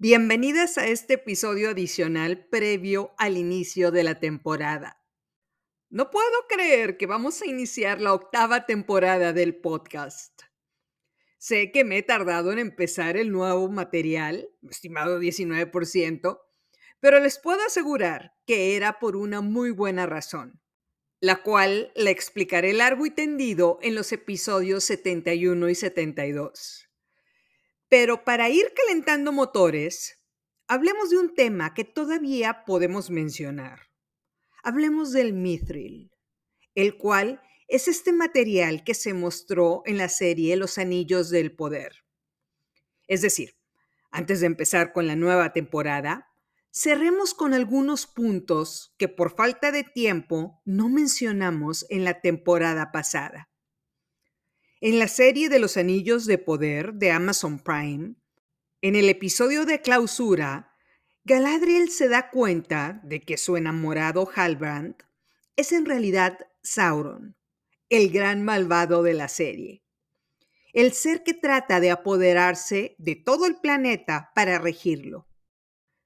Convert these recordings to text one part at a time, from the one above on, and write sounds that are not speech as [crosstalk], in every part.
Bienvenidas a este episodio adicional previo al inicio de la temporada. No puedo creer que vamos a iniciar la octava temporada del podcast. Sé que me he tardado en empezar el nuevo material, estimado 19%, pero les puedo asegurar que era por una muy buena razón, la cual le explicaré largo y tendido en los episodios 71 y 72. Pero para ir calentando motores, hablemos de un tema que todavía podemos mencionar. Hablemos del mithril, el cual es este material que se mostró en la serie Los Anillos del Poder. Es decir, antes de empezar con la nueva temporada, cerremos con algunos puntos que por falta de tiempo no mencionamos en la temporada pasada. En la serie de los Anillos de Poder de Amazon Prime, en el episodio de clausura, Galadriel se da cuenta de que su enamorado Halbrand es en realidad Sauron, el gran malvado de la serie. El ser que trata de apoderarse de todo el planeta para regirlo.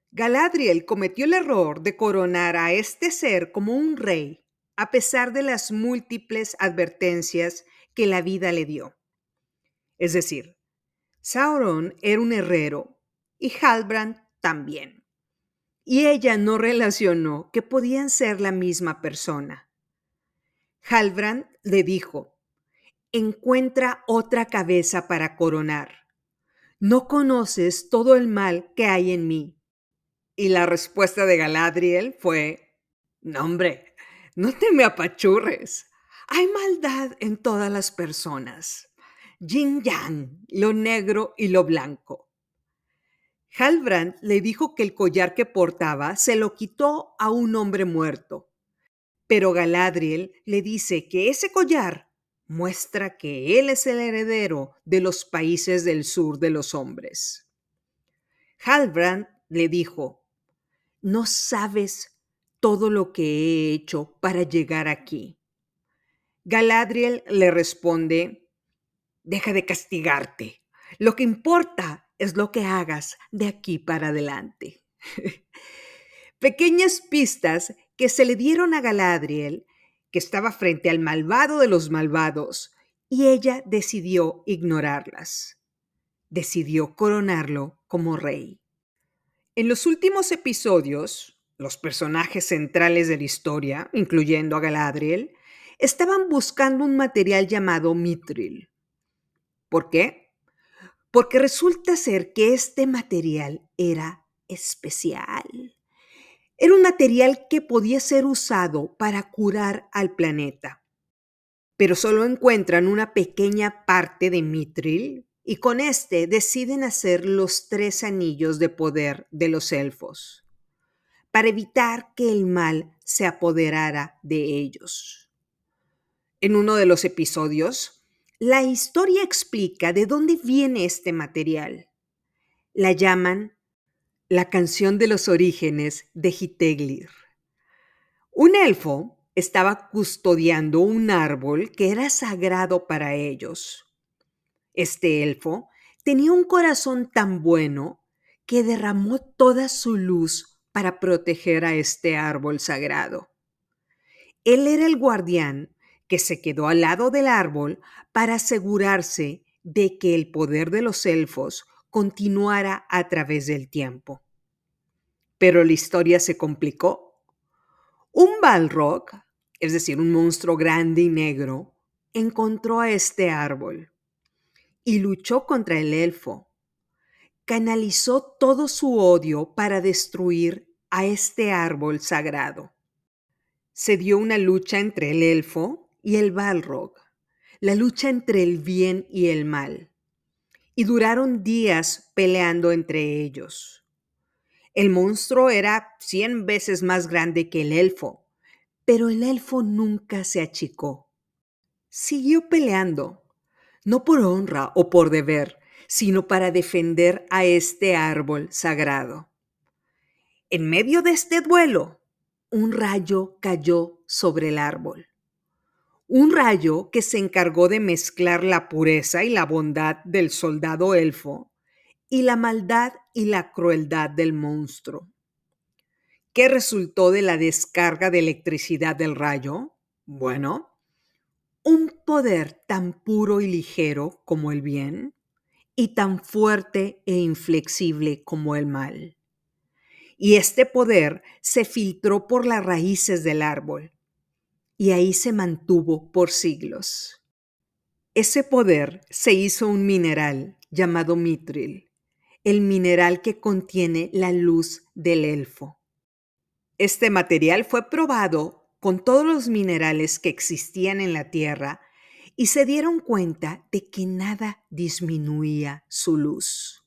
Galadriel cometió el error de coronar a este ser como un rey, a pesar de las múltiples advertencias que la vida le dio. Es decir, Sauron era un herrero y Halbrand también. Y ella no relacionó que podían ser la misma persona. Halbrand le dijo, encuentra otra cabeza para coronar. No conoces todo el mal que hay en mí. Y la respuesta de Galadriel fue, no hombre, no te me apachurres. Hay maldad en todas las personas. Yin yang, lo negro y lo blanco. Halbrand le dijo que el collar que portaba se lo quitó a un hombre muerto. Pero Galadriel le dice que ese collar muestra que él es el heredero de los países del sur de los hombres. Halbrand le dijo, no sabes todo lo que he hecho para llegar aquí. Galadriel le responde, deja de castigarte. Lo que importa es lo que hagas de aquí para adelante. [laughs] Pequeñas pistas que se le dieron a Galadriel, que estaba frente al malvado de los malvados, y ella decidió ignorarlas. Decidió coronarlo como rey. En los últimos episodios, los personajes centrales de la historia, incluyendo a Galadriel, estaban buscando un material llamado mitril. ¿Por qué? Porque resulta ser que este material era especial. Era un material que podía ser usado para curar al planeta. Pero solo encuentran una pequeña parte de mitril y con este deciden hacer los tres anillos de poder de los elfos, para evitar que el mal se apoderara de ellos en uno de los episodios, la historia explica de dónde viene este material. La llaman la canción de los orígenes de Hiteglir. Un elfo estaba custodiando un árbol que era sagrado para ellos. Este elfo tenía un corazón tan bueno que derramó toda su luz para proteger a este árbol sagrado. Él era el guardián que se quedó al lado del árbol para asegurarse de que el poder de los elfos continuara a través del tiempo. Pero la historia se complicó. Un Balrog, es decir, un monstruo grande y negro, encontró a este árbol y luchó contra el elfo. Canalizó todo su odio para destruir a este árbol sagrado. Se dio una lucha entre el elfo y el Balrog, la lucha entre el bien y el mal. Y duraron días peleando entre ellos. El monstruo era cien veces más grande que el elfo, pero el elfo nunca se achicó. Siguió peleando, no por honra o por deber, sino para defender a este árbol sagrado. En medio de este duelo, un rayo cayó sobre el árbol un rayo que se encargó de mezclar la pureza y la bondad del soldado elfo y la maldad y la crueldad del monstruo. ¿Qué resultó de la descarga de electricidad del rayo? Bueno, un poder tan puro y ligero como el bien y tan fuerte e inflexible como el mal. Y este poder se filtró por las raíces del árbol y ahí se mantuvo por siglos. Ese poder se hizo un mineral llamado mitril, el mineral que contiene la luz del elfo. Este material fue probado con todos los minerales que existían en la Tierra y se dieron cuenta de que nada disminuía su luz.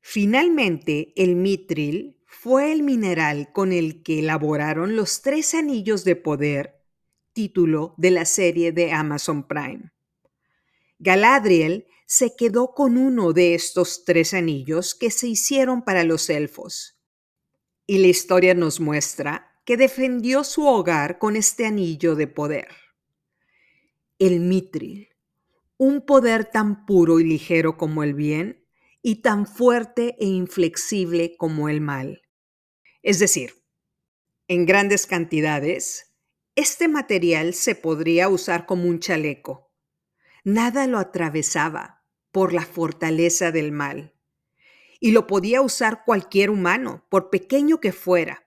Finalmente, el mitril fue el mineral con el que elaboraron los tres anillos de poder, título de la serie de Amazon Prime. Galadriel se quedó con uno de estos tres anillos que se hicieron para los elfos. Y la historia nos muestra que defendió su hogar con este anillo de poder. El mitril, un poder tan puro y ligero como el bien y tan fuerte e inflexible como el mal. Es decir, en grandes cantidades, este material se podría usar como un chaleco Nada lo atravesaba por la fortaleza del mal. Y lo podía usar cualquier humano, por pequeño que fuera,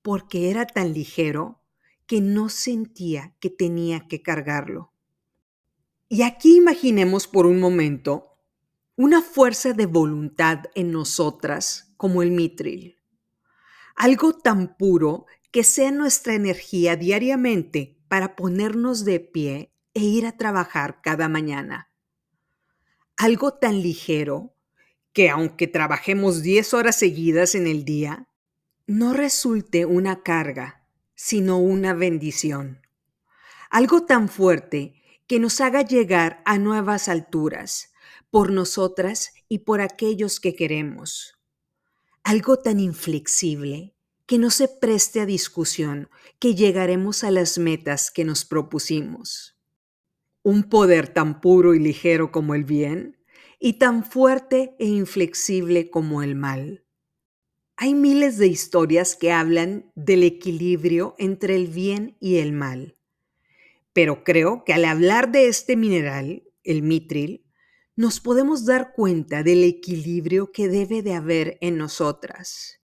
porque era tan ligero que no sentía que tenía que cargarlo. Y aquí imaginemos por un momento una fuerza de voluntad en nosotras como el mitril. Algo tan puro que sea nuestra energía diariamente para ponernos de pie e ir a trabajar cada mañana. Algo tan ligero que aunque trabajemos 10 horas seguidas en el día, no resulte una carga, sino una bendición. Algo tan fuerte que nos haga llegar a nuevas alturas, por nosotras y por aquellos que queremos. Algo tan inflexible que no se preste a discusión, que llegaremos a las metas que nos propusimos un poder tan puro y ligero como el bien y tan fuerte e inflexible como el mal. Hay miles de historias que hablan del equilibrio entre el bien y el mal, pero creo que al hablar de este mineral, el mitril, nos podemos dar cuenta del equilibrio que debe de haber en nosotras.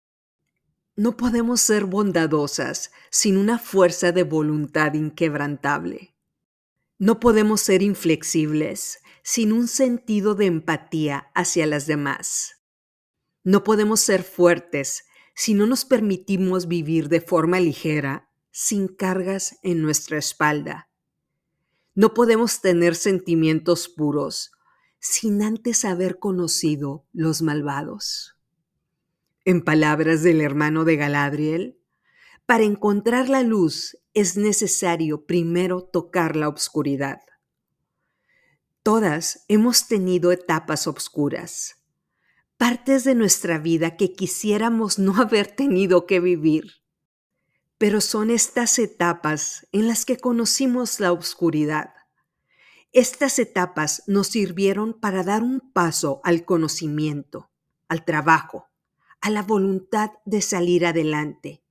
No podemos ser bondadosas sin una fuerza de voluntad inquebrantable. No podemos ser inflexibles sin un sentido de empatía hacia las demás. No podemos ser fuertes si no nos permitimos vivir de forma ligera, sin cargas en nuestra espalda. No podemos tener sentimientos puros sin antes haber conocido los malvados. En palabras del hermano de Galadriel, para encontrar la luz es necesario primero tocar la oscuridad. Todas hemos tenido etapas oscuras, partes de nuestra vida que quisiéramos no haber tenido que vivir. Pero son estas etapas en las que conocimos la oscuridad. Estas etapas nos sirvieron para dar un paso al conocimiento, al trabajo, a la voluntad de salir adelante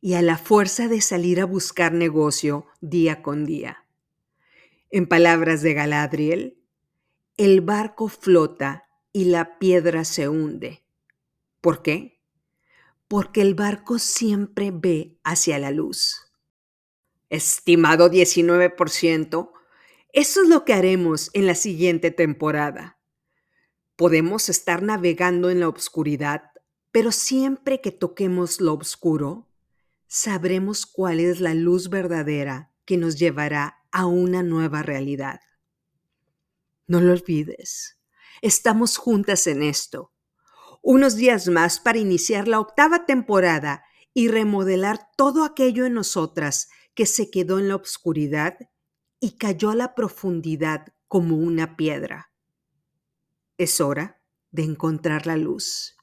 y a la fuerza de salir a buscar negocio día con día. En palabras de Galadriel, el barco flota y la piedra se hunde. ¿Por qué? Porque el barco siempre ve hacia la luz. Estimado 19%, eso es lo que haremos en la siguiente temporada. Podemos estar navegando en la oscuridad, pero siempre que toquemos lo oscuro, sabremos cuál es la luz verdadera que nos llevará a una nueva realidad. No lo olvides, estamos juntas en esto. Unos días más para iniciar la octava temporada y remodelar todo aquello en nosotras que se quedó en la oscuridad y cayó a la profundidad como una piedra. Es hora de encontrar la luz.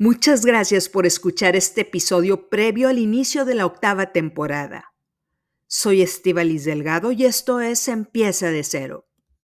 Muchas gracias por escuchar este episodio previo al inicio de la octava temporada. Soy Estivalis Delgado y esto es Empieza de Cero.